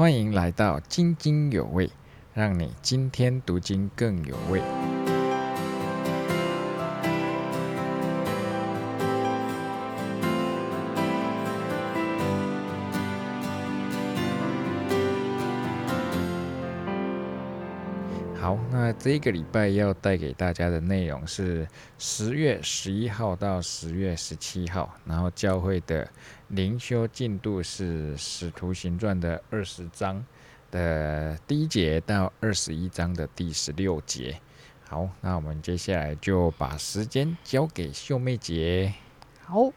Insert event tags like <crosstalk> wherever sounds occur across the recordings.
欢迎来到津津有味，让你今天读经更有味。这个礼拜要带给大家的内容是十月十一号到十月十七号，然后教会的灵修进度是《使徒行传》的二十章的第一节到二十一章的第十六节。好，那我们接下来就把时间交给秀妹姐。好，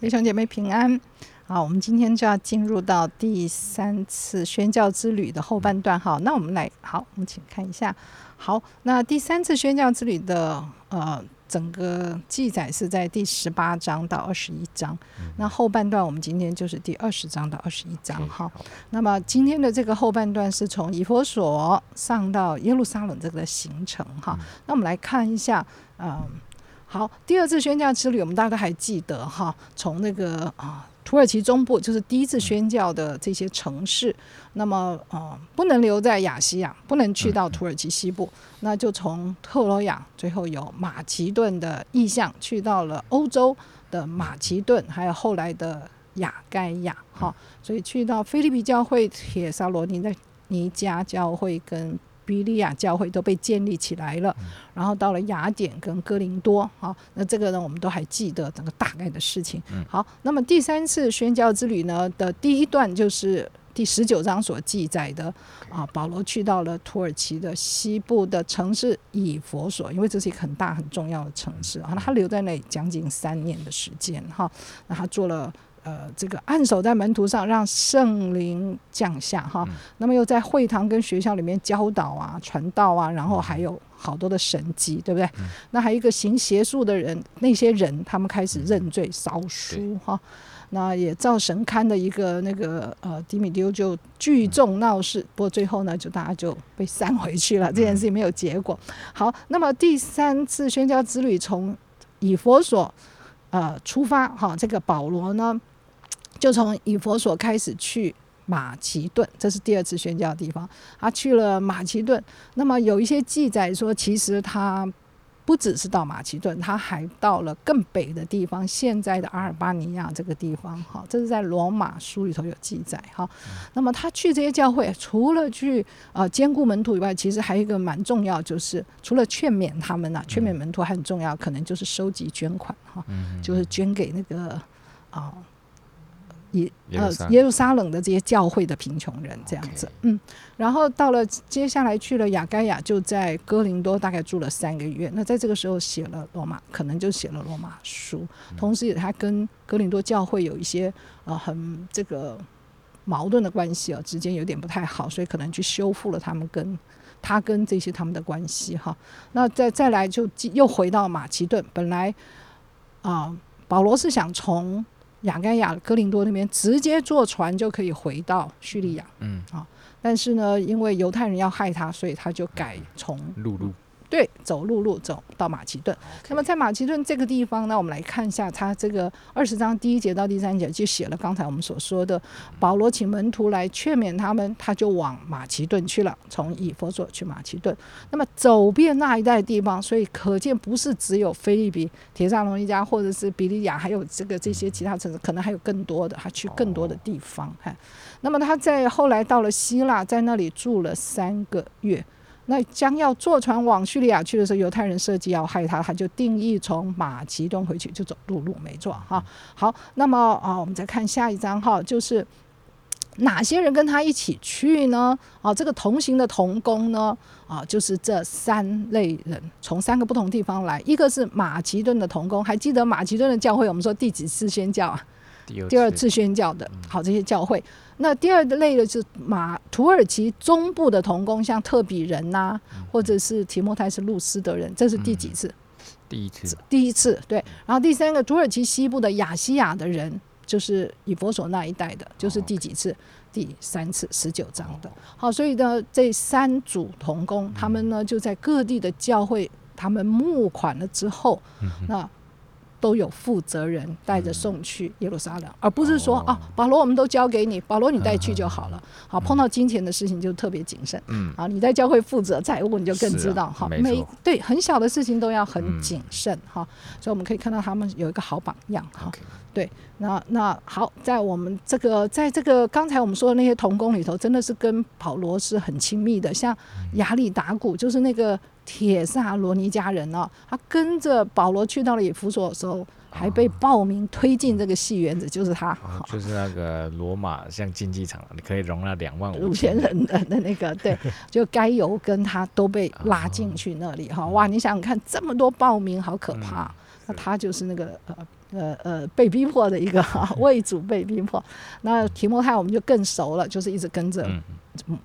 弟兄姐妹平安。好，我们今天就要进入到第三次宣教之旅的后半段。好，那我们来，好，我们请看一下。好，那第三次宣教之旅的呃整个记载是在第十八章到二十一章。那后半段我们今天就是第二十章到二十一章。哈，那么今天的这个后半段是从以佛所上到耶路撒冷这个行程。哈，那我们来看一下，嗯，好，第二次宣教之旅我们大概还记得哈，从那个啊。土耳其中部就是第一次宣教的这些城市，那么呃不能留在亚细亚，不能去到土耳其西部，那就从特罗亚，最后有马其顿的意向，去到了欧洲的马其顿，还有后来的雅盖亚，哈，所以去到菲利比教会、铁沙罗尼的尼加教会跟。比利亚教会都被建立起来了，然后到了雅典跟哥林多，好，那这个呢，我们都还记得整个大概的事情。好，那么第三次宣教之旅呢的第一段就是第十九章所记载的啊，保罗去到了土耳其的西部的城市以佛所，因为这是一个很大很重要的城市啊，他留在那里将近三年的时间哈，那他做了。呃，这个按手在门徒上，让圣灵降下哈。那么又在会堂跟学校里面教导啊、传道啊，然后还有好多的神迹，对不对？那还有一个行邪术的人，那些人他们开始认罪烧书哈。那也造神龛的一个那个呃，迪米丢就聚众闹事，不过最后呢，就大家就被散回去了，这件事情没有结果。好，那么第三次宣教之旅从以佛所呃出发哈，这个保罗呢。就从以佛所开始去马其顿，这是第二次宣教的地方。他去了马其顿，那么有一些记载说，其实他不只是到马其顿，他还到了更北的地方，现在的阿尔巴尼亚这个地方。哈，这是在罗马书里头有记载。哈，那么他去这些教会，除了去呃兼顾门徒以外，其实还有一个蛮重要，就是除了劝勉他们呐，劝勉门徒还很重要，可能就是收集捐款哈，就是捐给那个啊。耶呃耶路撒冷的这些教会的贫穷人这样子，嗯，然后到了接下来去了雅盖亚，就在哥林多大概住了三个月。那在这个时候写了罗马，可能就写了罗马书，同时也他跟哥林多教会有一些呃很这个矛盾的关系啊，之间有点不太好，所以可能去修复了他们跟他跟这些他们的关系哈。那再再来就又回到马其顿，本来啊保罗是想从。雅盖亚、哥林多那边直接坐船就可以回到叙利亚，嗯。啊，但是呢，因为犹太人要害他，所以他就改从陆路。对，走陆路走到马其顿。那么在马其顿这个地方呢，我们来看一下他这个二十章第一节到第三节，就写了刚才我们所说的，保罗请门徒来劝勉他们，他就往马其顿去了，从以佛所去马其顿。那么走遍那一带地方，所以可见不是只有菲利比、铁萨罗尼加或者是比利亚，还有这个这些其他城市，可能还有更多的，他去更多的地方。哈，那么他在后来到了希腊，在那里住了三个月。那将要坐船往叙利亚去的时候，犹太人设计要害他，他就定义从马其顿回去就走陆路，没错哈。好，那么啊，我们再看下一章哈，就是哪些人跟他一起去呢？啊，这个同行的同工呢？啊，就是这三类人，从三个不同地方来，一个是马其顿的同工，还记得马其顿的教会？我们说第几次宣教啊？第二次宣教的，好，这些教会。那第二类的是马土耳其中部的童工，像特比人呐，或者是提莫泰斯路斯的人，这是第几次？第一次。第一次，对。然后第三个土耳其西部的亚细亚的人，就是以佛所那一带的，就是第几次？第三次，十九章的。好，所以呢，这三组童工，他们呢就在各地的教会，他们募款了之后，那。都有负责人带着送去耶路撒冷，而不是说哦。啊，保罗我们都交给你，保罗你带去就好了。好，碰到金钱的事情就特别谨慎。嗯，啊，你在教会负责财务，你就更知道。哈，没每错。对很小的事情都要很嗯谨慎哈，所以我们可以看到他们有一个好榜样哈。OK，那那好，在我们这个在这个刚才我们说的那些童工里头，真的是跟保罗是很亲密的。像亚里达古，就是那个铁萨罗尼迦人哦，他跟着保罗去到了以弗所的时候，还被报名推进这个戏园子，就是他。哦，就是那个罗马像竞技场，你可以容纳两万五五千人的的那个，<laughs> 对，就该由跟他都被拉进去那里哈，哇！你想想看，这么多报名，好可怕。嗯那他就是那个呃呃呃被逼迫的一个哈，为主被逼迫。那提摩太我们就更熟了，就是一直跟着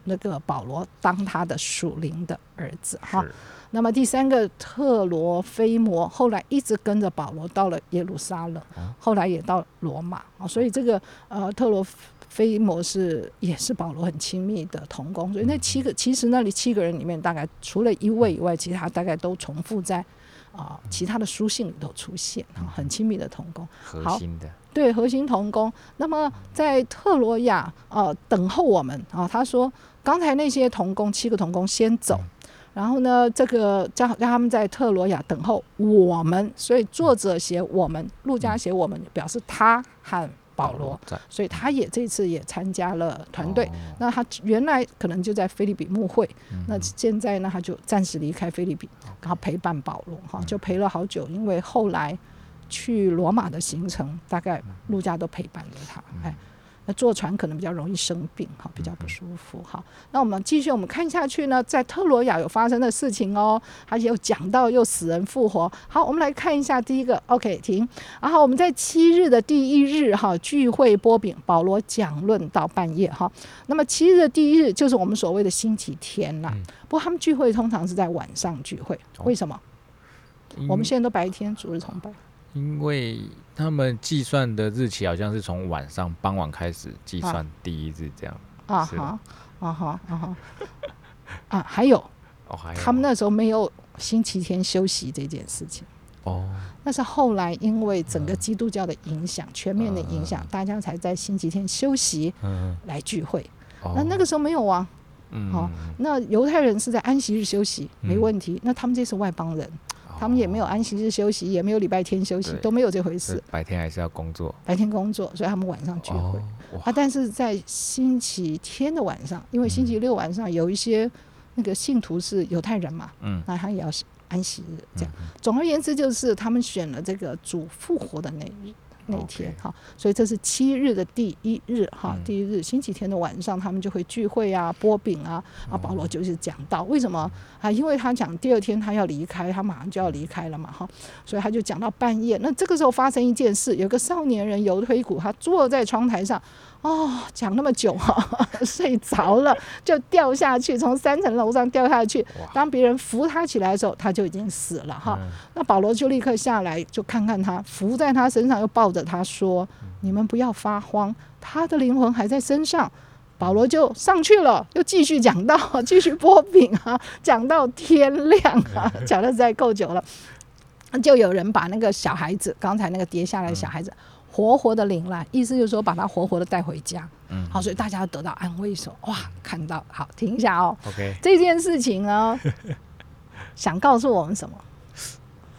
那个保罗当他的属灵的儿子哈。是那么第三个特罗菲摩后来一直跟着保罗到了耶路撒冷，哦后来也到罗马啊，所以这个呃特罗菲摩是也是保罗很亲密的同工，所以那七个其实那里七个人里面，大概除了一位以外，其他大概都重复在啊、其他的书信里头出现啊，很亲密的同工。好核心的，对核心同工。那么在特罗亚呃等候我们啊，他说刚才那些同工七个同工先走，然后呢这个叫让他们在特罗亚等候我们，所以作者写我们，路加写我们，表示他和保罗，在。所以他也这次也参加了团队。哦。那他原来可能就在菲律宾牧会，嗯。那现在呢他就暂时离开菲律宾，然后陪伴保罗哈，就陪了好久，因为后来去罗马的行程，大概陆家都陪伴着他，哎。那坐船可能比较容易生病哈，比较不舒服哈。那我们继续，我们看下去呢，在特罗亚有发生的事情哦，而且有讲到又死人复活。好，我们来看一下第一个，OK，停。然后我们在七日的第一日哈聚会波饼，保罗讲论到半夜哈。那么七日的第一日就是我们所谓的星期天啦。不过他们聚会通常是在晚上聚会，哦为什么？因我们现在都白天主日崇拜。因为他们计算的日期好像是从晚上傍晚开始计算第一日这样。啊是吗哈啊哈啊哈啊！还有哦，还有他们那时候没有星期天休息这件事情。哦，那是后来因为整个基督教的影响，全面的影响，大家才在星期天休息嗯，来聚会。哦那那个时候没有啊。嗯好那犹太人是在安息日休息，没嗯问题。那他们这是外邦人，他们也没有安息日休息，也没有礼拜天休息，都没有这回事。白天还是要工作。白天工作，所以他们晚上聚会。哦，啊，但是在星期天的晚上，因为星期六晚上有一些那个信徒是犹太人嘛，嗯，那他也要安息日这样。总而言之，就是他们选了这个主复活的那日那天哈，所以这是七日的第一日哈，嗯第一日星期天的晚上，他们就会聚会啊，波饼啊，啊，保罗就是讲到为什么啊？因为他讲第二天他要离开，他马上就要离开了嘛哈，所以他就讲到半夜。那这个时候发生一件事，有个少年人犹推古，他坐在窗台上。哦，讲那么久哈、<laughs> 睡着了就掉下去，从三层楼上掉下去。当别人扶他起来的时候，他就已经死了哈。嗯那保罗就立刻下来，就看看他，扶在他身上，又抱着他说：“你们不要发慌，他的灵魂还在身上。”保罗就上去了，又继续讲到，<laughs> 继续波饼啊，讲到天亮啊，讲的实在够久了。就有人把那个小孩子，刚才那个跌下来的小孩子，活活的领来，意思就是说把他活活的带回家。嗯好，所以大家得到安慰说：“哇，看到好，停一下哦，，OK，这件事情呢，<laughs> 想告诉我们什么？”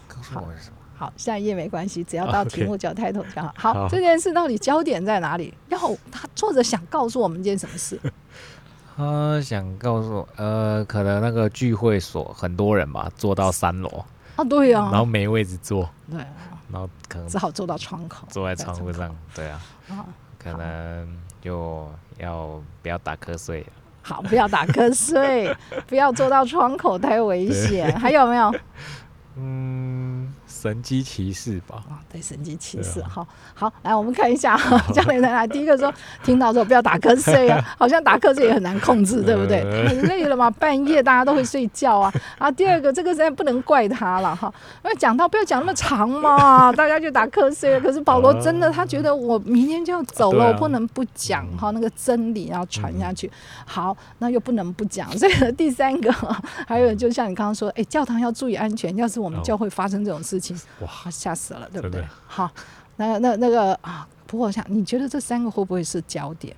告诉我什么？好，下一页没关系，只要到题目叫 title 就好。好，好这件事到底焦点在哪里？要他作者想告诉我们一件什么事？<laughs> 他想告诉我，呃，可能那个聚会所很多人吧，坐到三楼，啊，对然后啊，没位置坐，对啊，然后可能只好坐到窗口。坐在窗户上，对啊，啊，可能就要不要打瞌睡。好，不要打瞌睡，<laughs> 不要坐到窗口，太危险。还有没有？嗯，神机骑士吧，啊，对，神机骑对士。啊好，好，来我们看一下，<laughs> 教练来来，第一个说听到说不要打瞌睡啊，<laughs> 好像打瞌睡也很难控制，对不对？呃很累了嘛，半夜大家都会睡觉啊。啊，第二个这个实在不能怪他了哈，因为讲到不要讲那么长嘛，<laughs> 大家就打瞌睡了。可是保罗真的他觉得我明天就要走了，啊我不能不讲哈那个真理要传下去。好，那又不能不讲，所以第三个还有就像你刚刚说，哎，教堂要注意安全，要是我们哦教会发生这种事情。哇，吓死了，对不对？好，那那那个啊，不过我想，你觉得这三个会不会是焦点？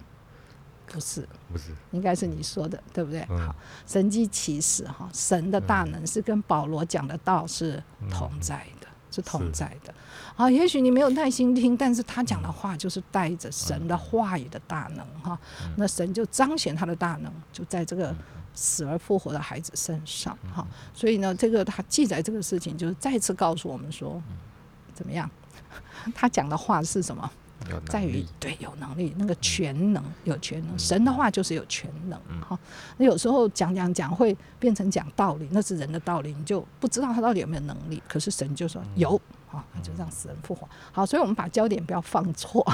不是，不是，应该是你说的，对不对？嗯。好，神机骑士哈，神的大能是跟保罗讲的道是同在的，是同在的。啊，也许你没有耐心听，但是他讲的话就是带着神的话语的大能哈，那神就彰显他的大能，就在这个死而复活的孩子身上哈。所以呢，这个他记载这个事情，就是再次告诉我们说，怎么样？<laughs> 他讲的话是什么？在于对有能力，那个全能有全能，神的话就是有全能哈。那有时候讲讲讲会变成讲道理，那是人的道理，你就不知道他到底有没有能力。可是神就说有，好，那就让死人复活。好，所以我们把焦点不要放错。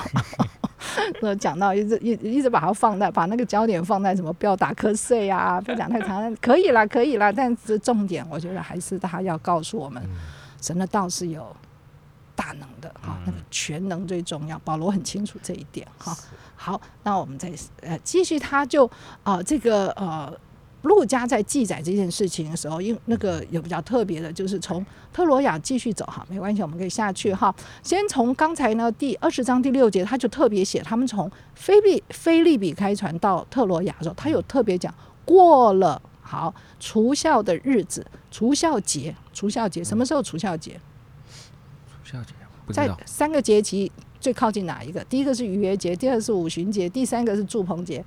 <laughs> 那讲到一直一一直把它放在把那个焦点放在什么不要打瞌睡啊，不要讲太长，可以啦，可以啦。但是重点，我觉得还是他要告诉我们，神的道是有大能的哈，那个全能最重要。保罗很清楚这一点哈。好，那我们再呃继续，他就啊、这个呃。路加在记载这件事情的时候，因那个有比较特别的，就是从特罗亚继续走哈，没关系，我们可以下去哈。先从刚才呢第二十章第六节，他就特别写他们从菲利菲利比开船到特罗亚的时候，他有特别讲过了好除孝的日子，除孝节，除孝节什么时候除孝节？在，三个节期最靠近哪一个？第一个是逾越节，第二个是五旬节，第三个是祝棚节。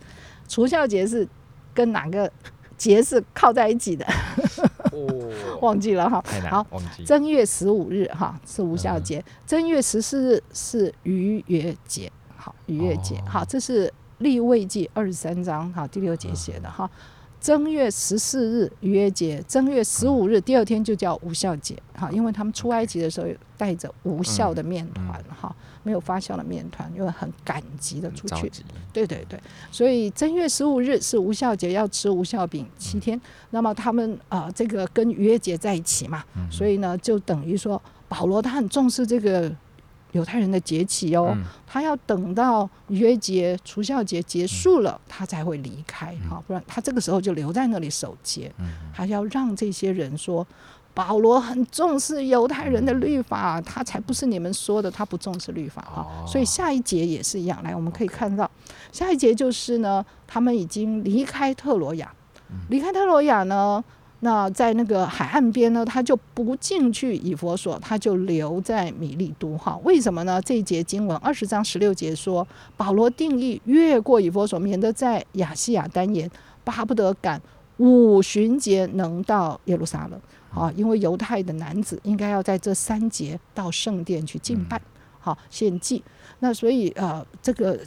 除孝节是跟哪个节是靠在一起的？哦，<laughs> 忘记了哈。太难好忘记，正月十五日哈是无孝节，正月十四日是逾越节。好，逾越节哦好，这是立位记二十三章好第六节写的哈。正月十四日逾越节，正月十五日第二天就叫无效节。哈，因为他们出埃及的时候带着无效的面团哈，没有发酵的面团，因为很赶集的出去。对对对，所以正月十五日是无效节，要吃无效饼七天。那么他们啊、呃这个跟逾越节在一起嘛，所以呢，就等于说保罗他很重视这个犹太人的节期哦，嗯。他要等到逾越节、除孝节结束了，他才会离开哈、不然他这个时候就留在那里守节，还要让这些人说。保罗很重视犹太人的律法，他才不是你们说的，他不重视律法哈、哦。所以下一节也是一样，来我们可以看到，下一节就是呢，他们已经离开特罗亚，离开特罗亚呢，那在那个海岸边呢，他就不进去以佛所，他就留在米利都哈。为什么呢？这一节经文二十章十六节说，保罗定义越过以佛所，免得在亚细亚单言，巴不得赶五旬节能到耶路撒冷啊，因为犹太的男子应该要在这三节到圣殿去敬拜，好献祭。那所以呃，这个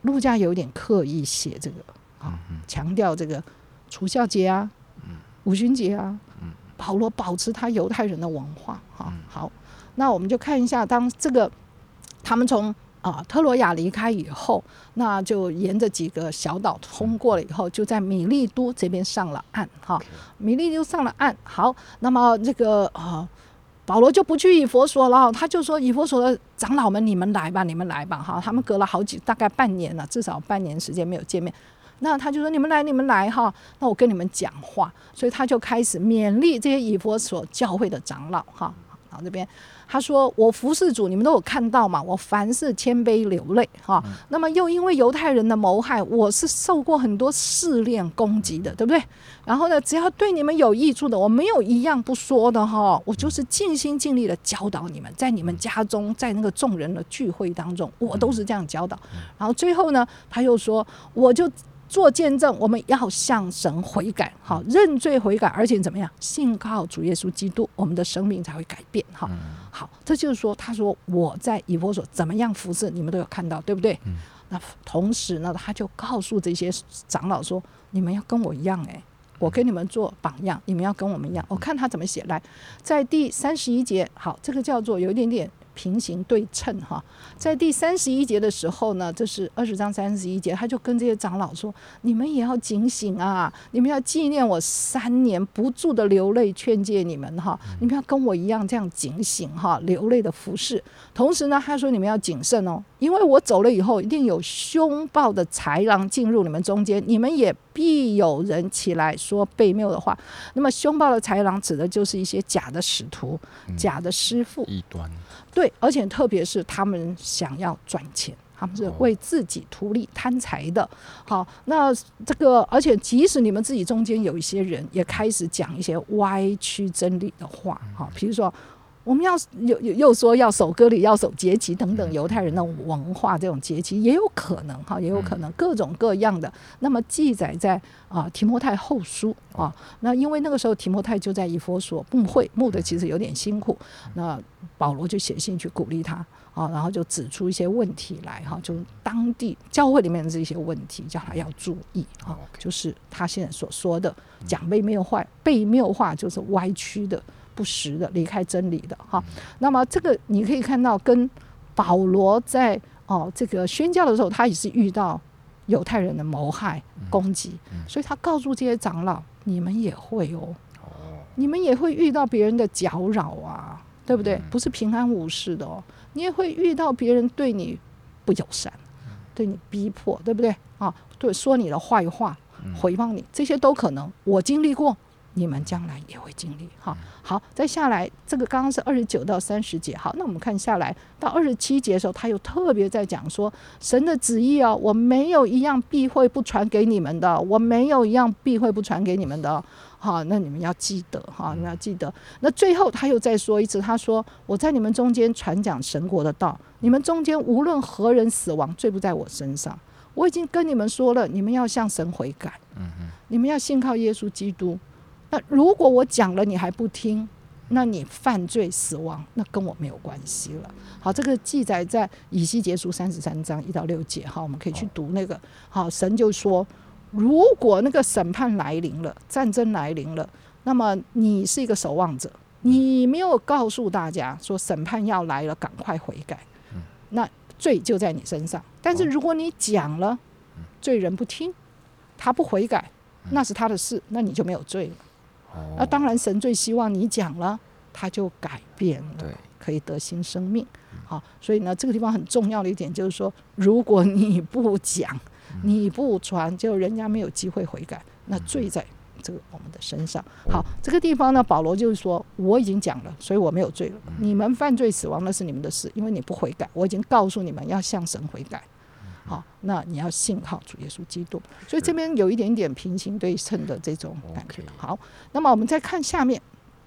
路加有点刻意写这个啊，强调这个除孝节啊，五旬节啊，保罗保持他犹太人的文化哈、好，那我们就看一下，当这个他们从啊特罗亚离开以后，那就沿着几个小岛通过了以后，就在米利都这边上了岸哈。米利都上了岸，好，那么这个啊。保罗就不去以佛所了，他就说以佛所的长老们，你们来吧，你们来吧，哈，他们隔了好几大概半年了，至少半年时间没有见面。那他就说：“你们来，你们来哈，那我跟你们讲话。”所以他就开始勉励这些以佛所教会的长老哈。然后这边他说：“我服侍主，你们都有看到嘛？我凡事谦卑流泪哈。那么又因为犹太人的谋害，我是受过很多试炼攻击的，对不对？然后呢，只要对你们有益处的，我没有一样不说的哈。我就是尽心尽力的教导你们，在你们家中，在那个众人的聚会当中，我都是这样教导。然后最后呢，他又说，我就。”做见证，我们要向神悔改，好认罪悔改，而且怎么样，信靠主耶稣基督，我们的生命才会改变。哈，好，这就是说，他说我在以弗所怎么样服侍，你们都有看到，对不对？那同时呢，他就告诉这些长老说，你们要跟我一样，诶，我给你们做榜样，你们要跟我们一样。我看他怎么写，来，在第三十一节，好，这个叫做有一点点。平行对称哈，在第三十一节的时候呢，这是二十章三十一节，他就跟这些长老说：“你们也要警醒啊！你们要纪念我三年不住的流泪，劝诫你们哈！你们要跟我一样这样警醒哈，流泪的服侍。同时呢，他说你们要谨慎哦，因为我走了以后，一定有凶暴的豺狼进入你们中间，你们也必必有人起来说悖谬的话。那么凶暴的豺狼指的就是一些假的使徒、嗯假的师傅，异端，对，而且特别是他们想要赚钱。他们是哦为自己图利、贪财的。好，那这个，而且即使你们自己中间有一些人也开始讲一些歪曲真理的话，好，比如说我们要又又又说要守割礼、要守节期等等，犹太人的文化这种节期也有可能哈，也有可能各种各样的。那么记载在啊提摩太后书啊，那因为那个时候提摩太就在以佛所牧会，牧的其实有点辛苦，那保罗就写信去鼓励他。啊，然后就指出一些问题来哈，就当地教会里面的这些问题，叫他要注意啊，就是他现在所说的讲被谬坏，被谬化就是歪曲的、不实的、离开真理的哈。那么这个你可以看到，跟保罗在哦这个宣教的时候，他也是遇到犹太人的谋害、攻击，所以他告诉这些长老，你们也会哦，你们也会遇到别人的搅扰啊，对不对？不是平安无事的哦，你也会遇到别人对你不友善，对你逼迫，对不对？啊，对，说你的坏话，回谤你，这些都可能，我经历过。你们将来也会经历哈。好，再下来，这个刚刚是二十九到三十节，好，那我们看下来到二十七节的时候，他又特别在讲说神的旨意哦，我没有一样避讳不传给你们的，我没有一样避讳不传给你们的。好，那你们要记得哈，你们要记得。那最后他又再说一次，他说我在你们中间传讲神国的道，你们中间无论何人死亡，罪不在我身上。我已经跟你们说了，你们要向神悔改，你们要信靠耶稣基督。那如果我讲了你还不听，那你犯罪死亡，那跟我没有关系了。好，这个记载在以西结书三十三章一到六节，好，我们可以去读那个。好，神就说，如果那个审判来临了，战争来临了，那么你是一个守望者，你没有告诉大家说审判要来了，赶快悔改，那罪就在你身上。但是如果你讲了，罪人不听，他不悔改，那是他的事，那你就没有罪了。哦那当然，神最希望你讲了，他就改变了，对，可以得新生命。好，所以呢，这个地方很重要的一点就是说，如果你不讲，你不传，就人家没有机会悔改，那罪在这个我们的身上。好，这个地方呢，保罗就是说，我已经讲了，所以我没有罪了。你们犯罪死亡那是你们的事，因为你不悔改，我已经告诉你们要向神悔改。好，那你要信靠主耶稣基督，所以这边有一点点平行对称的这种感觉。好，那么我们再看下面。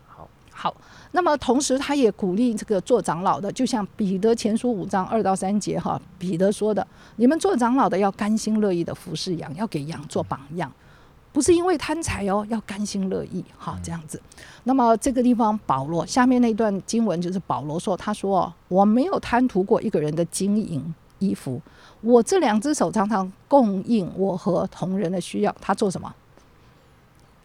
好，好，那么同时他也鼓励这个做长老的，就像彼得前书五章二到三节哈，彼得说的，你们做长老的要甘心乐意的服侍羊，要给羊做榜样，不是因为贪财哦，要甘心乐意哈这样子。那么这个地方保罗下面那段经文就是保罗说，他说我没有贪图过一个人的金银衣服，我这两只手常常供应我和同仁的需要。他做什么？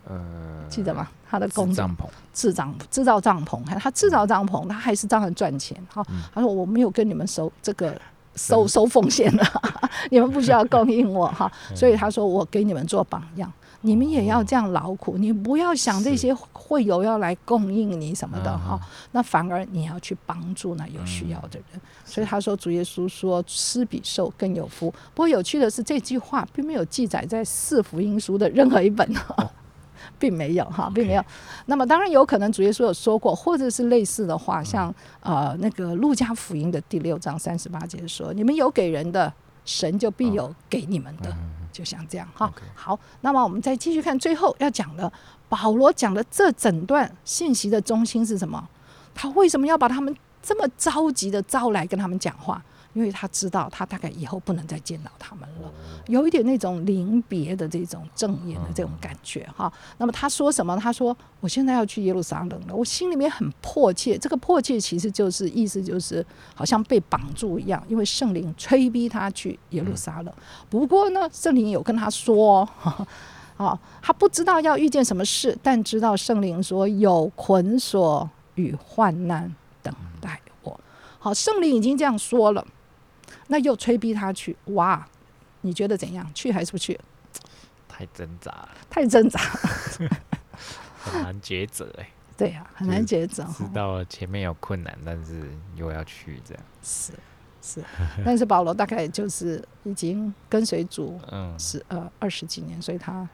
呃，记得吗？他的工帐篷，制帐制造帐篷，他制造帐篷，他还是照样赚钱。哈、他说我没有跟你们收这个 <laughs> 收收奉献了，<laughs> 你们不需要供应我哈。所以他说我给你们做榜样，你们也要这样劳苦，你不要想这些会友要来供应你什么的哈。那反而你要去帮助那有需要的人。所以他说主耶稣说施比受更有福。不过有趣的是这句话并没有记载在四福音书的任何一本。<laughs> 并没有哈，并没有。那么当然有可能主耶稣有说过，或者是类似的话，像呃那个路加福音的第六章三十八节说：“你们有给人的，神就必有给你们的。”就像这样哈。好，那么我们再继续看最后要讲的，保罗讲的这整段信息的中心是什么？他为什么要把他们这么着急的招来跟他们讲话？因为他知道他大概以后不能再见到他们了，有一点那种临别的这种正言的这种感觉哈。那么他说什么？他说：“我现在要去耶路撒冷了，我心里面很迫切。这个迫切其实就是意思就是好像被绑住一样，因为圣灵催逼他去耶路撒冷。不过呢，圣灵有跟他说。”啊，他不知道要遇见什么事，但知道圣灵说有捆锁与患难等待我。好，圣灵已经这样说了，那又催逼他去。哇，你觉得怎样？去还是不去？太挣扎了，太挣扎，很难抉择哎。<laughs> 对呀、很难抉择。知道前面有困难，但是又要去这样。是，是，<laughs> 但是保罗大概就是已经跟随主嗯，十呃二十几年，所以他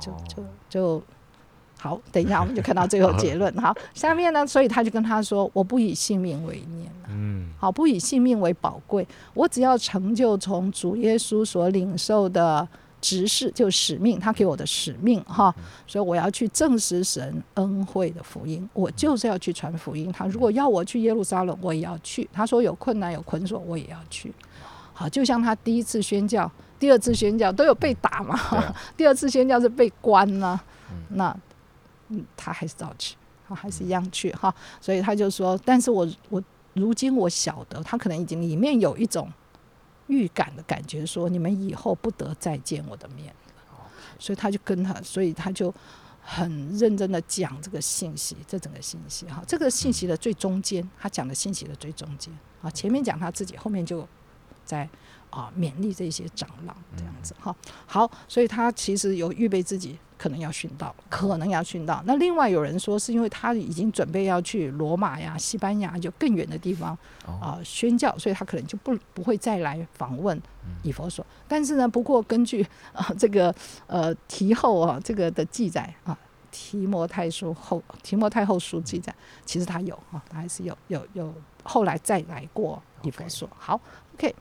就哦就就好。等一下，我们就看到最后结论。<laughs> 好，下面呢，所以他就跟他说：“我不以性命为念了。”嗯好，不以性命为宝贵，我只要成就从主耶稣所领受的职事，就使命，他给我的使命哈，所以我要去证实神恩惠的福音，我就是要去传福音。他如果要我去耶路撒冷，我也要去。他说有困难有捆锁，我也要去。好，就像他第一次宣教、第二次宣教都有被打嘛，啊 <laughs> 第二次宣教是被关了，那嗯，他还是照去，他还是一样去哈。所以他就说，但是我我如今我晓得，他可能已经里面有一种预感的感觉，说你们以后不得再见我的面，所以他就跟他，所以他就很认真的讲这个信息，这整个信息哈，这个信息的最中间，他讲的信息的最中间啊，前面讲他自己，后面就在啊勉励这些长老这样子哈。好，所以他其实有预备自己，可能要殉道，可能要殉道。那另外有人说，是因为他已经准备要去罗马呀、西班牙，就更远的地方哦啊、宣教，所以他可能就不不会再来访问以佛所。但是呢，不过根据啊、这个呃提后啊这个的记载啊。提摩太书后，提摩太后书记载，其实他有啊，他还是有有有后来再来过以佛所。好，OK，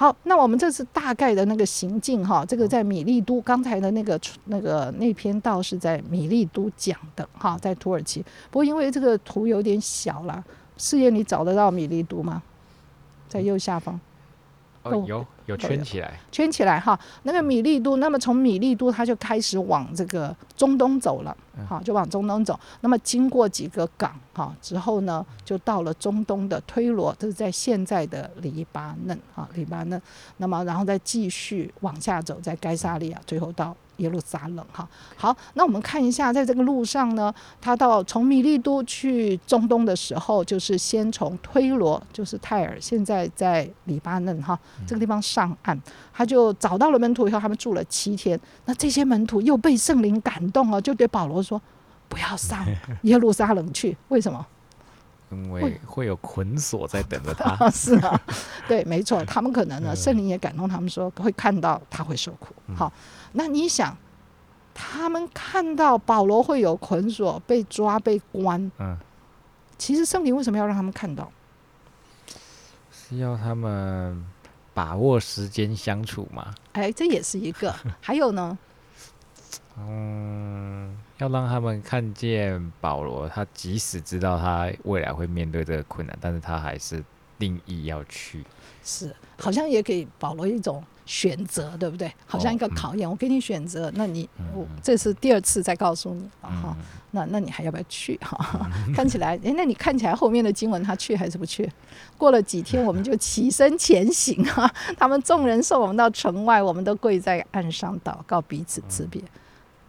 好，那我们这次大概的那个行径哈，这个在米利都，刚才的那个那个那篇道是在米利都讲的哈，在土耳其。不过因为这个图有点小啦，视野你找得到米利都吗？在右下方。哦，有有圈起来，圈起来哈，那个米利都，那么从米利都它就开始往这个中东走了，好，就往中东走。那么经过几个港哈之后呢，就到了中东的推罗，这是在现在的黎巴嫩哈，黎巴嫩。那么然后再继续往下走，在该萨利亚，最后到耶路撒冷哈。好，那我们看一下，在这个路上呢，他到从米利都去中东的时候，就是先从推罗，就是泰尔，现在在黎巴嫩哈这个地方上岸，他就找到了门徒以后，他们住了七天。那这些门徒又被圣灵感动了，就对保罗说：“不要上 <laughs> 耶路撒冷去，为什么？因为会有捆锁在等着他。<laughs> 啊，是啊，<laughs> 对，没错，他们可能呢，圣灵也感动他们说会看到他会受苦。好，那你想，他们看到保罗会有捆锁、被抓、被关，嗯，其实圣灵为什么要让他们看到？是要他们把握时间相处吗？哎，这也是一个。<laughs> 还有呢，嗯，要让他们看见保罗，他即使知道他未来会面对这个困难，但是他还是定义要去。是好像也给保罗一种选择，对不对？好像一个考验，我给你选择，那你我嗯这是第二次再告诉你了哈。嗯，那那你还要不要去哈？<laughs> 看起来，哎，那你看起来后面的经文他去还是不去？过了几天，我们就起身前行啊。<laughs> 他们众人送我们到城外，我们都跪在岸上祷告，彼此辞别。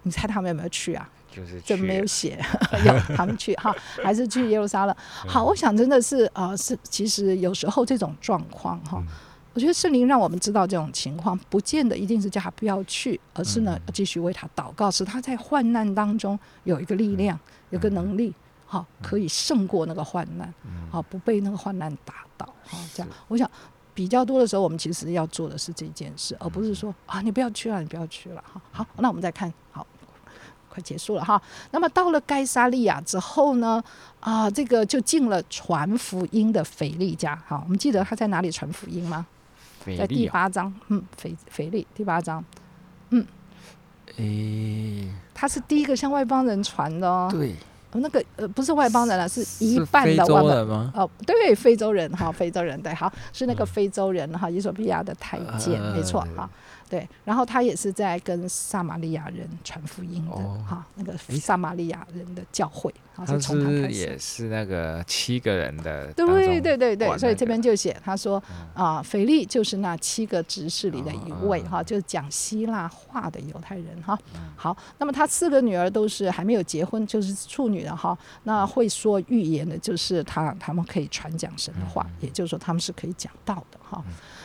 你猜他们有没有去啊？就是这去了没有写，<laughs> 要他们去哈，还是去耶路撒冷。好，我想真的是啊、呃是其实有时候这种状况哈。嗯我觉得圣灵让我们知道这种情况，不见得一定是叫他不要去，而是呢嗯继续为他祷告，使他在患难当中有一个力量，有个能力，好可以胜过那个患难，嗯好不被那个患难打倒，好这样。我想比较多的时候，我们其实要做的是这件事，而不是说啊你不要去了，你不要去了，哈。好，那我们再看好。快结束了哈，那么到了该沙利亚之后呢，啊，这个就进了传福音的腓力家。好，我们记得他在哪里传福音吗？在第八章，嗯，腓腓力第八章，嗯诶，他是第一个向外邦人传的哦。对，那个呃不是外邦人了，是一半的外邦。人吗？哦，对，非洲人哈，非洲人对，好是那个非洲人哈，伊索比亚的太监，呃没错哈，对，然后他也是在跟撒玛利亚人传福音的哦哈，那个诶撒玛利亚人的教会，然后是从他开始。也是那个七个人的当中对对对对，所以这边就写他说啊，腓力就是那七个执事里的一位哦哈，就是讲希腊话的犹太人哈。好，那么他四个女儿都是还没有结婚，就是处女的哈。那会说预言的，就是他他们可以传讲神的话，也就是说他们是可以讲道的哈。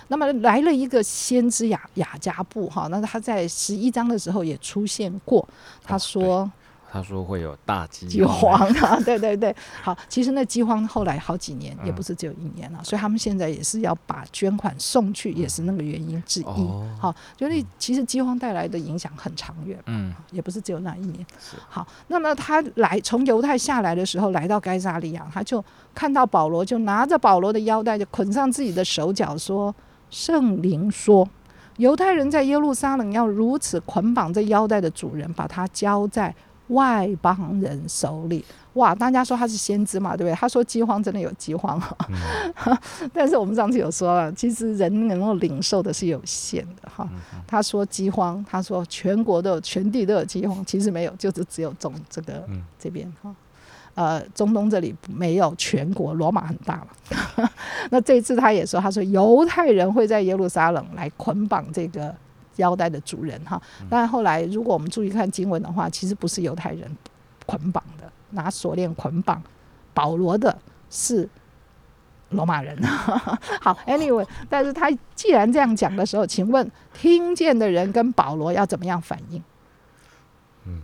那么来了一个先知雅雅加布哈，那他在十一章的时候也出现过，他说。他说会有大饥饥荒啊，<laughs> 对对对，好，其实那饥荒后来好几年，也不是只有一年了，所以他们现在也是要把捐款送去，也是那个原因之一。好，就是其实饥荒带来的影响很长远，嗯，也不是只有那一年。好，那么他来从犹太下来的时候，来到该萨利亚，他就看到保罗，就拿着保罗的腰带，就捆上自己的手脚，说：“圣灵说，犹太人在耶路撒冷要如此捆绑这腰带的主人，把它交在。”外邦人手里，哇！大家说他是先知嘛，对不对？他说饥荒真的有饥荒，<laughs> 但是我们上次有说了，其实人能够领受的是有限的哈。他说饥荒，他说全国都有，全地都有饥荒，其实没有，就是只有中这个这边哈，呃，中东这里没有全国，罗马很大嘛。<laughs> 那这次他也说，他说犹太人会在耶路撒冷来捆绑这个。腰带的主人哈，但后来如果我们注意看经文的话，其实不是犹太人捆绑的，拿锁链捆绑保罗的是罗马人。<laughs> 好，anyway，<laughs> 但是他既然这样讲的时候，请问听见的人跟保罗要怎么样反应？嗯，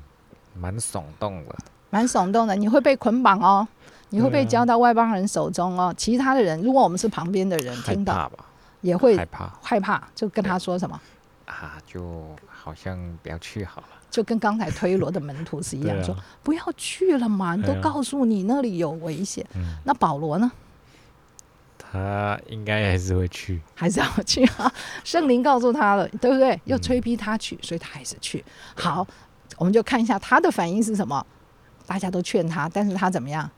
蛮耸动的，蛮耸动的。你会被捆绑哦，你会被交到外邦人手中哦。其他的人，如果我们是旁边的人，听到也会害怕，害怕，就跟他说什么？啊，就好像不要去好了，就跟刚才推罗的门徒是一样，<laughs> 说不要去了嘛，都告诉你那里有危险。那保罗呢？他应该还是会去，还是要去啊？<laughs> 圣灵告诉他了，对不对？又催逼他去，所以他还是去。好，我们就看一下他的反应是什么。大家都劝他，但是他怎么样？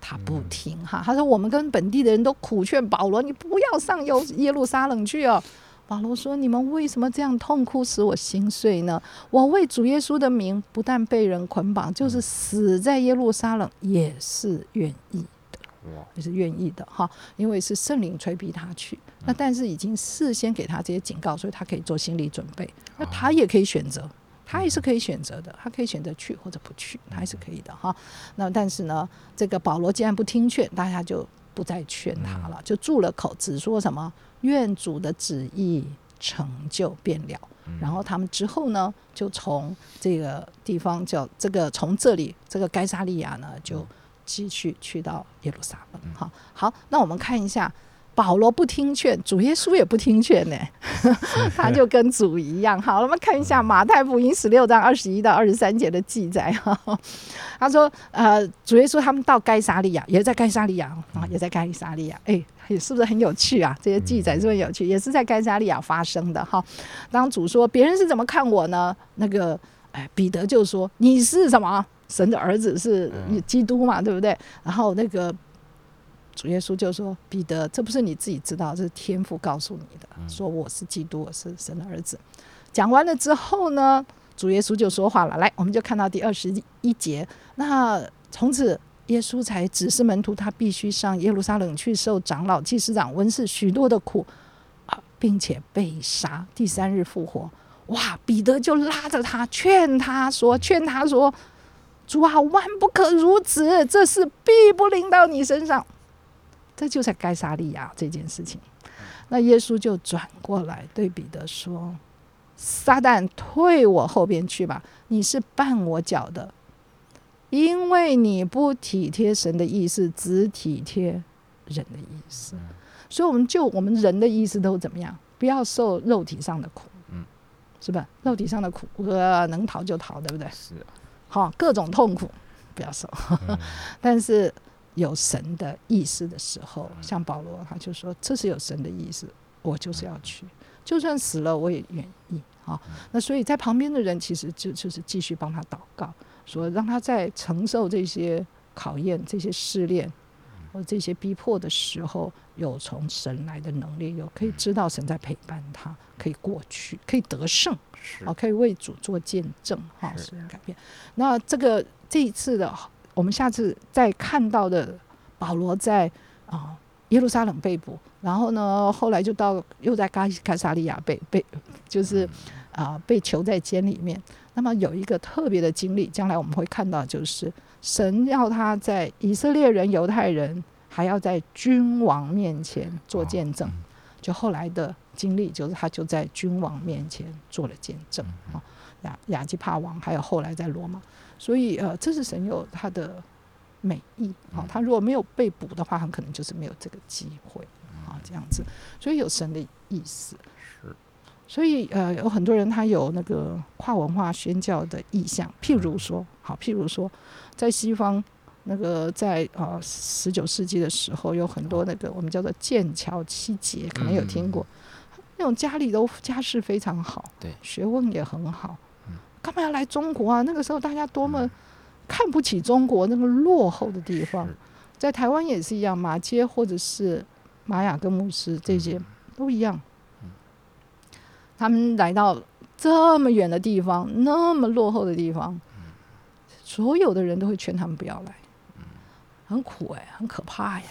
他不听哈。他说：“我们跟本地的人都苦劝保罗，你不要上耶耶路撒冷去哦。”保罗说：“你们为什么这样痛哭，使我心碎呢？我为主耶稣的名，不但被人捆绑，就是死在耶路撒冷也是愿意的，也是愿意的哈。因为是圣灵催逼他去，那但是已经事先给他这些警告，所以他可以做心理准备。那他也可以选择，他也是可以选择的，他可以选择去或者不去，他还是可以的哈。那但是呢，这个保罗既然不听劝，大家就不再劝他了，就住了口，只说什么。”愿主的旨意成就便了，然后他们之后呢，就从这个地方叫这个从这里这个该萨利亚呢，就继续去到耶路撒冷。哈，好，那我们看一下。保罗不听劝，主耶稣也不听劝呢，<laughs> 他就跟主一样。好，我们看一下马太福音十六章二十一到二十三节的记载。哈，<laughs> 他说：“呃，主耶稣他们到该沙利亚，也在该沙利亚啊，也在该沙利亚。哎，是不是很有趣啊？这些记载是不是有趣？也是在该沙利亚发生的。哈，当主说别人是怎么看我呢？那个，哎，彼得就说你是什么神的儿子，是基督嘛，对不对？然后那个。主耶稣就说：“彼得，这不是你自己知道，这是天父告诉你的。说我是基督，我是神的儿子。”讲完了之后呢，主耶稣就说话了。来，我们就看到第二十一节。那从此，耶稣才指示门徒，他必须上耶路撒冷去受长老、祭司长、文士许多的苦啊，并且被杀，第三日复活。哇！彼得就拉着他，劝他说：“劝他说，主啊，万不可如此，这事必不临到你身上。”这就是该沙利亚这件事情，那耶稣就转过来对彼得说：“撒旦，退我后边去吧！你是绊我脚的，因为你不体贴神的意思，只体贴人的意思。所以，我们就我们人的意思都怎么样？不要受肉体上的苦，嗯，是吧？肉体上的苦，呃，能逃就逃，对不对？是啊，好，各种痛苦不要受，<laughs> 但是。有神的意思的时候，像保罗，他就说：“这是有神的意思，我就是要去，就算死了我也愿意。”啊，那所以在旁边的人其实就就是继续帮他祷告，说让他在承受这些考验、这些试炼或这些逼迫的时候，有从神来的能力，有可以知道神在陪伴他，可以过去，可以得胜，啊，可以为主做见证，哈，是。改变。那这个这一次的。我们下次再看到的保罗在啊耶路撒冷被捕，然后呢，后来就到又在加卡萨利亚被被就是啊被囚在监里面。那么有一个特别的经历，将来我们会看到，就是神要他在以色列人、犹太人，还要在君王面前做见证。就后来的经历，就是他就在君王面前做了见证啊。亚亚基帕王，还有后来在罗马。所以呃，这是神有他的美意啊。他如果没有被捕的话，很可能就是没有这个机会啊，这样子。所以有神的意思。是。所以呃，有很多人他有那个跨文化宣教的意向，譬如说，好，譬如说，在西方那个在呃十九世纪的时候，有很多那个我们叫做剑桥七杰，可能有听过，那种家里都家世非常好，对，学问也很好。干嘛要来中国啊？那个时候大家多么看不起中国那个落后的地方，在台湾也是一样，马街或者是玛雅跟牧师这些都一样。他们来到这么远的地方，那么落后的地方，所有的人都会劝他们不要来，很苦哎，很可怕呀。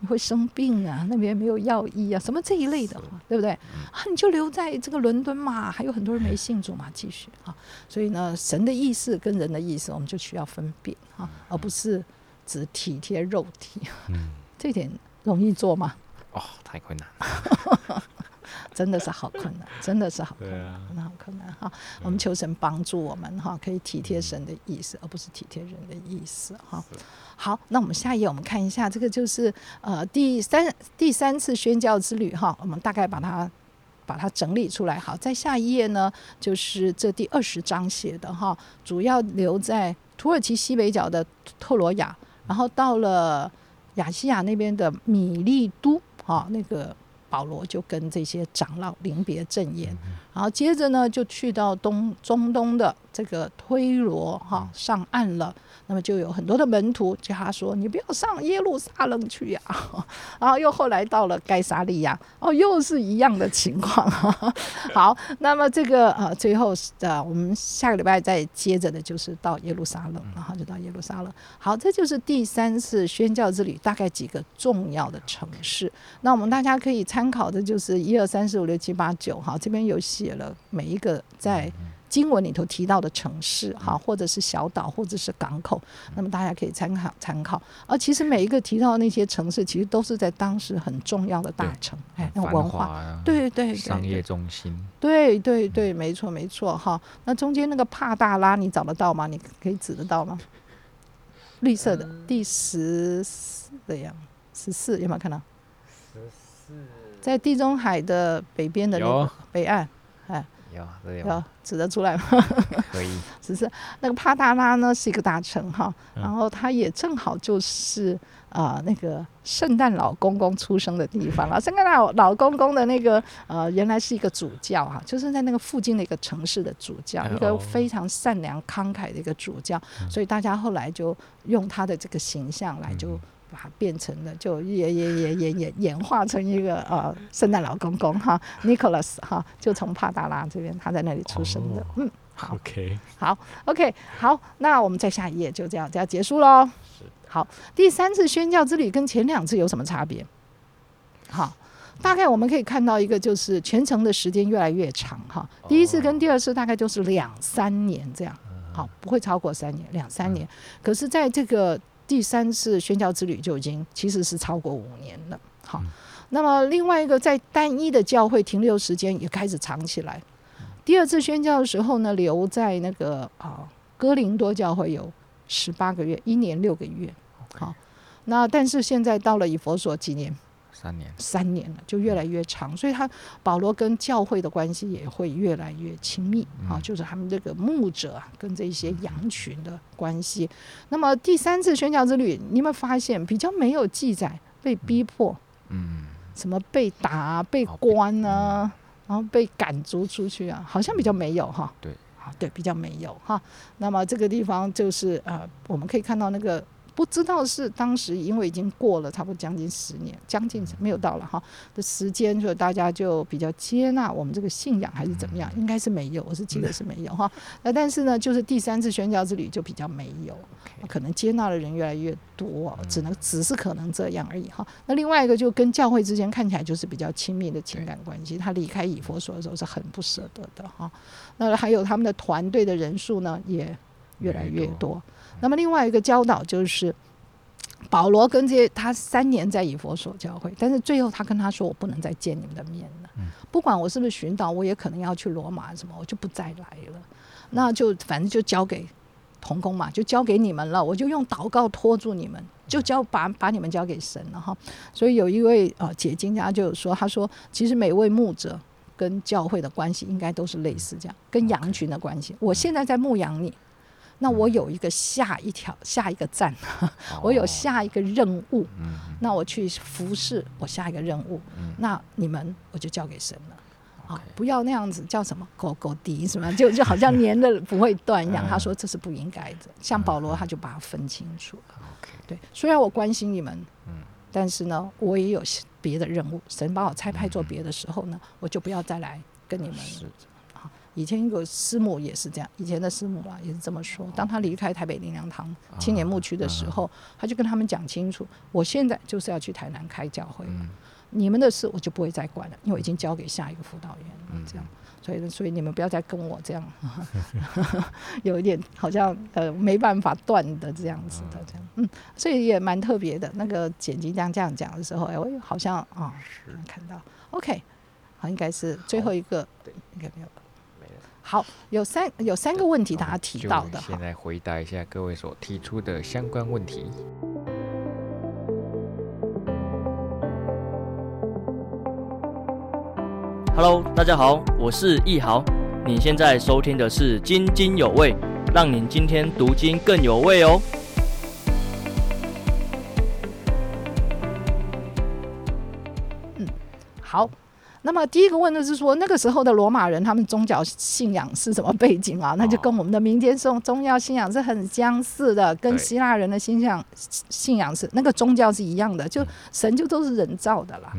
你会生病啊，那边没有药医啊，什么这一类的，对不对？啊，你就留在这个伦敦嘛，还有很多人没信主嘛，继续啊。所以呢，神的意思跟人的意思，我们就需要分辨啊，而不是只体贴肉体。嗯，<laughs> 这点容易做吗？哦，太困难。<laughs> 真的是好困难，<laughs> 真的是好困难，真的好困难哈！我们求神帮助我们哈，可以体贴神的意思，而不是体贴人的意思哈。好，那我们下一页我们看一下，这个就是呃第三第三次宣教之旅哈，我们大概把它把它整理出来。好，在下一页呢，就是这第二十章写的哈，主要留在土耳其西北角的特罗亚，然后到了亚细亚那边的米利都哈那个。保罗就跟这些长老临别赠言，然后接着呢就去到东中东的这个推罗哈上岸了。那么就有很多的门徒叫他说：“你不要上耶路撒冷去呀。<laughs> ”然后又后来到了该沙利亚，哦，又是一样的情况。<laughs> 好，那么这个呃，最后呃，我们下个礼拜再接着的就是到耶路撒冷，然后就到耶路撒冷。好，这就是第三次宣教之旅，大概几个重要的城市。那我们大家可以参考的就是一二三四五六七八九，哈，这边有写了每一个在。经文里头提到的城市，哈，或者是小岛，或者是港口，那么大家可以参考参考。而其实每一个提到的那些城市，其实都是在当时很重要的大城，哎，那文化，对对对，商业中心，对对对，没错没错，哈。那中间那个帕大拉，你找得到吗？你可以指得到吗？绿色的第十四的样，十四有没有看到？十四，在地中海的北边的那个北岸，哎。有有指得出来吗？<laughs> 可以，<laughs> 只是那个帕达拉呢是一个大城哈，然后他也正好就是啊那个圣诞老公公出生的地方 <laughs> 了。圣诞老老公公的那个呃原来是一个主教哈，就是在那个附近的一个城市的主教，一个非常善良慷慨的一个主教，所以大家后来就用他的这个形象来就。把它变成了，就也也也也也演化成一个呃圣诞老公公哈，Nicholas 哈，就从帕达拉这边他在那里出生的，嗯，好，OK，好，OK，好，那我们再下一页就这样就要结束喽。好，第三次宣教之旅跟前两次有什么差别？好，大概我们可以看到一个就是全程的时间越来越长哈，第一次跟第二次大概就是两三年这样，好，不会超过三年，两三年。可是在这个第三次宣教之旅就已经其实是超过五年了。好，那么另外一个在单一的教会停留时间也开始长起来。第二次宣教的时候呢，留在那个啊哥林多教会有十八个月，一年六个月。好，那但是现在到了以佛所几年？三年，三年了，就越来越长，所以他保罗跟教会的关系也会越来越亲密啊，就是他们这个牧者啊，跟这些羊群的关系。那么第三次宣教之旅，你有没有发现比较没有记载被逼迫，嗯，什么被打、被关啊，然后被赶逐出去啊，好像比较没有哈。对，啊，对，比较没有哈。那么这个地方就是呃，我们可以看到那个。不知道是当时因为已经过了差不多将近十年，将近没有到了哈的时间，所以大家就比较接纳我们这个信仰还是怎么样？应该是没有，我是记得是没有哈。<laughs> 那但是呢，就是第三次宣教之旅就比较没有，可能接纳的人越来越多，只能只是可能这样而已哈。那另外一个就跟教会之间看起来就是比较亲密的情感关系，他离开以佛所的时候是很不舍得的哈。那还有他们的团队的人数呢也越来越多。那么另外一个教导就是，保罗跟这些他三年在以佛所教会，但是最后他跟他说：“我不能再见你们的面了，不管我是不是寻导，我也可能要去罗马什么，我就不再来了。”那就反正就交给童工嘛，就交给你们了，我就用祷告托住你们，就交把把你们交给神了哈。所以有一位呃解经家就有说，他说其实每位牧者跟教会的关系应该都是类似这样，跟羊群的关系。我现在在牧养你。那我有一个下一条下一个站，<laughs> 我有下一个任务，那我去服侍我下一个任务，那你们我就交给神了。啊，不要那样子叫什么狗狗敌什么，<laughs> 就就好像粘的不会断一样。他说这是不应该的。像保罗他就把它分清楚。对，虽然我关心你们，但是呢，我也有别的任务。神把我差派做别的时候呢，我就不要再来跟你们。以前一个师母也是这样，以前的师母啊也是这么说。当他离开台北林良堂青年牧区的时候，他就跟他们讲清楚：我现在就是要去台南开教会了，你们的事我就不会再管了，因为我已经交给下一个辅导员了。这样，所以所以你们不要再跟我这样，<laughs> 有一点好像呃没办法断的这样子的这样。嗯，所以也蛮特别的。那个剪辑这样这样讲的时候，哎，我好像啊看到。OK，好，应该是最后一个，对，应该没有。好，有三有三个问题，大家提到的。现在回答一下各位所提出的相关问题。Hello，大家好，我是易豪。你现在收听的是《津津有味》，让您今天读经更有味哦。嗯，好。那么第一个问的是说，那个时候的罗马人他们宗教信仰是什么背景啊？那就跟我们的民间宗宗教信仰是很相似的，跟希腊人的信仰信仰是那个宗教是一样的，就神就都是人造的啦。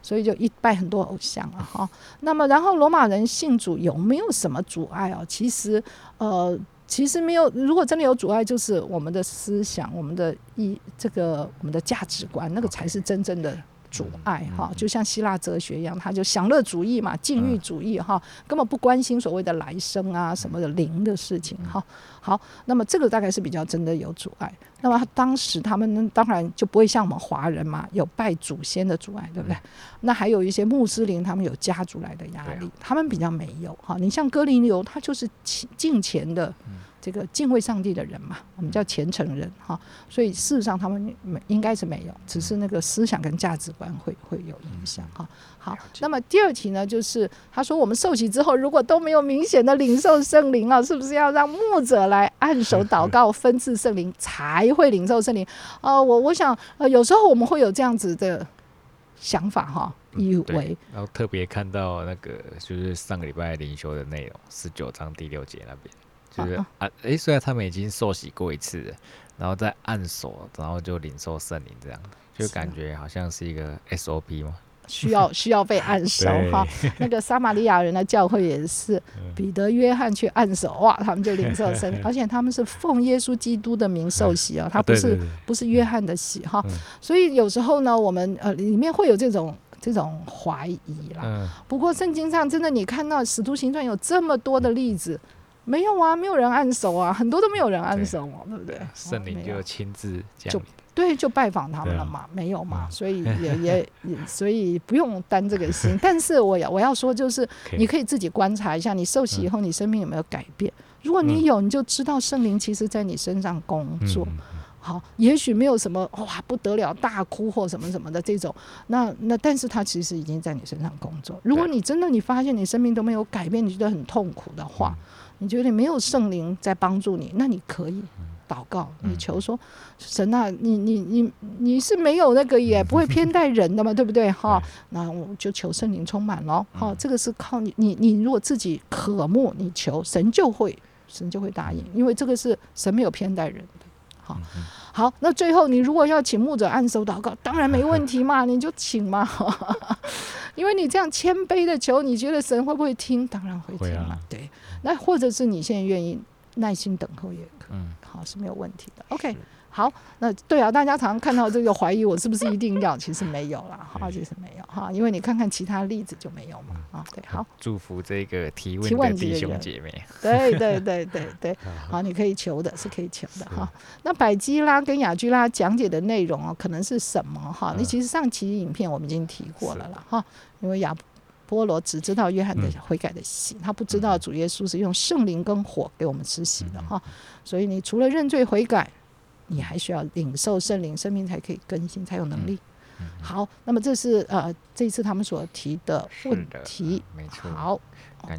所以就一拜很多偶像了哈。那么然后罗马人信主有没有什么阻碍哦？其实呃，其实没有。如果真的有阻碍，就是我们的思想、我们的一这个我们的价值观，那个才是真正的。阻碍哈，就像希腊哲学一样，他就享乐主义嘛，禁欲主义哈，根本不关心所谓的来生啊什么的灵的事情哈。好，那么这个大概是比较真的有阻碍。那么当时他们当然就不会像我们华人嘛，有拜祖先的阻碍，对不对？那还有一些穆斯林，他们有家族来的压力，他们比较没有哈。你像哥林流，他就是敬虔的。这个敬畏上帝的人嘛，我们叫虔诚人哈，所以事实上他们没应该是没有，只是那个思想跟价值观会会有影响哈。好，那么第二题呢，就是他说我们受洗之后，如果都没有明显的领受圣灵啊，<laughs> 是不是要让牧者来按手祷告 <laughs> 分赐圣灵才会领受圣灵？呃，我我想呃有时候我们会有这样子的想法哈，以为然后特别看到那个就是上个礼拜灵修的内容，十九章第六节那边。就是啊，哎，虽然他们已经受洗过一次，然后再按手，然后就领受圣灵，这样就感觉好像是一个 SOP 吗？需要需要被按手哈。那个撒玛利亚人的教会也是，<laughs> 彼得、约翰去按手，哇，他们就领受圣灵，<laughs> 而且他们是奉耶稣基督的名受洗啊，<laughs> 他不是不是约翰的洗哈。所以有时候呢，我们呃里面会有这种这种怀疑啦。不过圣经上真的，你看到使徒行传有这么多的例子。没有啊，没有人按手啊，很多都没有人按手哦，对不对？圣灵就亲自就对，就拜访他们了嘛，没有嘛，所以也也 <laughs> 所以不用担这个心。<laughs> 但是我要我要说，就是你可以自己观察一下，你受洗以后，你生命有没有改变？如果你有，你就知道圣灵其实在你身上工作。好，也许没有什么哇不得了大哭或什么什么的这种，那那但是他其实已经在你身上工作。如果你真的你发现你生命都没有改变，你觉得很痛苦的话。你觉得没有圣灵在帮助你，那你可以祷告，你求说神啊，你你你你是没有那个也不会偏待人的嘛，对不对哈？那我就求圣灵充满了，哈，这个是靠你你你如果自己渴慕，你求神就会神就会答应，因为这个是神没有偏待人的，好。好，那最后你如果要请牧者按手祷告，当然没 <laughs> 问题嘛，你就请嘛，<laughs> 因为你这样谦卑的求，你觉得神会不会听？当然会听嘛，对。那或者是你现在愿意耐心等候也可，好是没有问题的。OK。好，那对啊，大家常常看到这个怀疑我是不是一定要，其实没有啦，<laughs> 哈，其实没有哈，因为你看看其他例子就没有嘛，啊，对，好，祝福这个提问的弟兄姐妹，对对 <laughs> 对对对，<laughs> 好，你可以求的是可以求的哈。那百基拉跟雅居拉讲解的内容哦，可能是什么哈？你其实上期影片我们已经提过了了哈，因为雅。波罗只知道约翰的嗯悔改的洗，他不知道主耶稣是用圣灵跟火给我们施洗嗯的哈。所以你除了认罪悔改，你还需要领受圣灵，生命才可以更新，才有能力。嗯好，那么这是呃这一次他们所提的问题。没错。好，OK，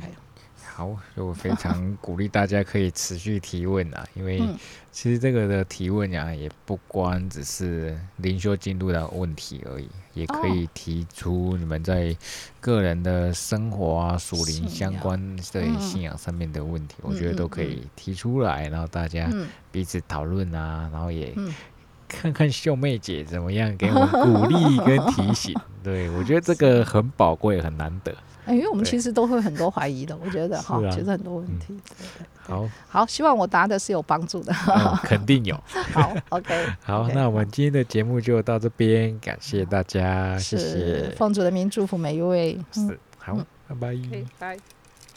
好，就非 <laughs> 常鼓励大家可以持续提问啊，因为嗯。其实这个的提问呀、也不光只是灵修进度的问题而已，也可以提出你们在个人的生活啊、属灵相关对嗯。信仰上面的问题，我嗯觉得都嗯可以提出来，然后大家嗯。彼此讨论啊，然后也嗯。看看秀妹姐怎么样给我们鼓励跟提醒。<laughs> 对我觉得这个很宝贵，很难得。哎，因为我们其实都会很多怀疑的，我觉得哈其实很多问题。好，好，希望我答的是有帮助的。嗯肯定有。<laughs> 好，OK，<laughs> 好那我们今天的节目就到这边，感谢大家，谢是谢。奉主的名祝福每一位。嗯是，好，拜拜。拜。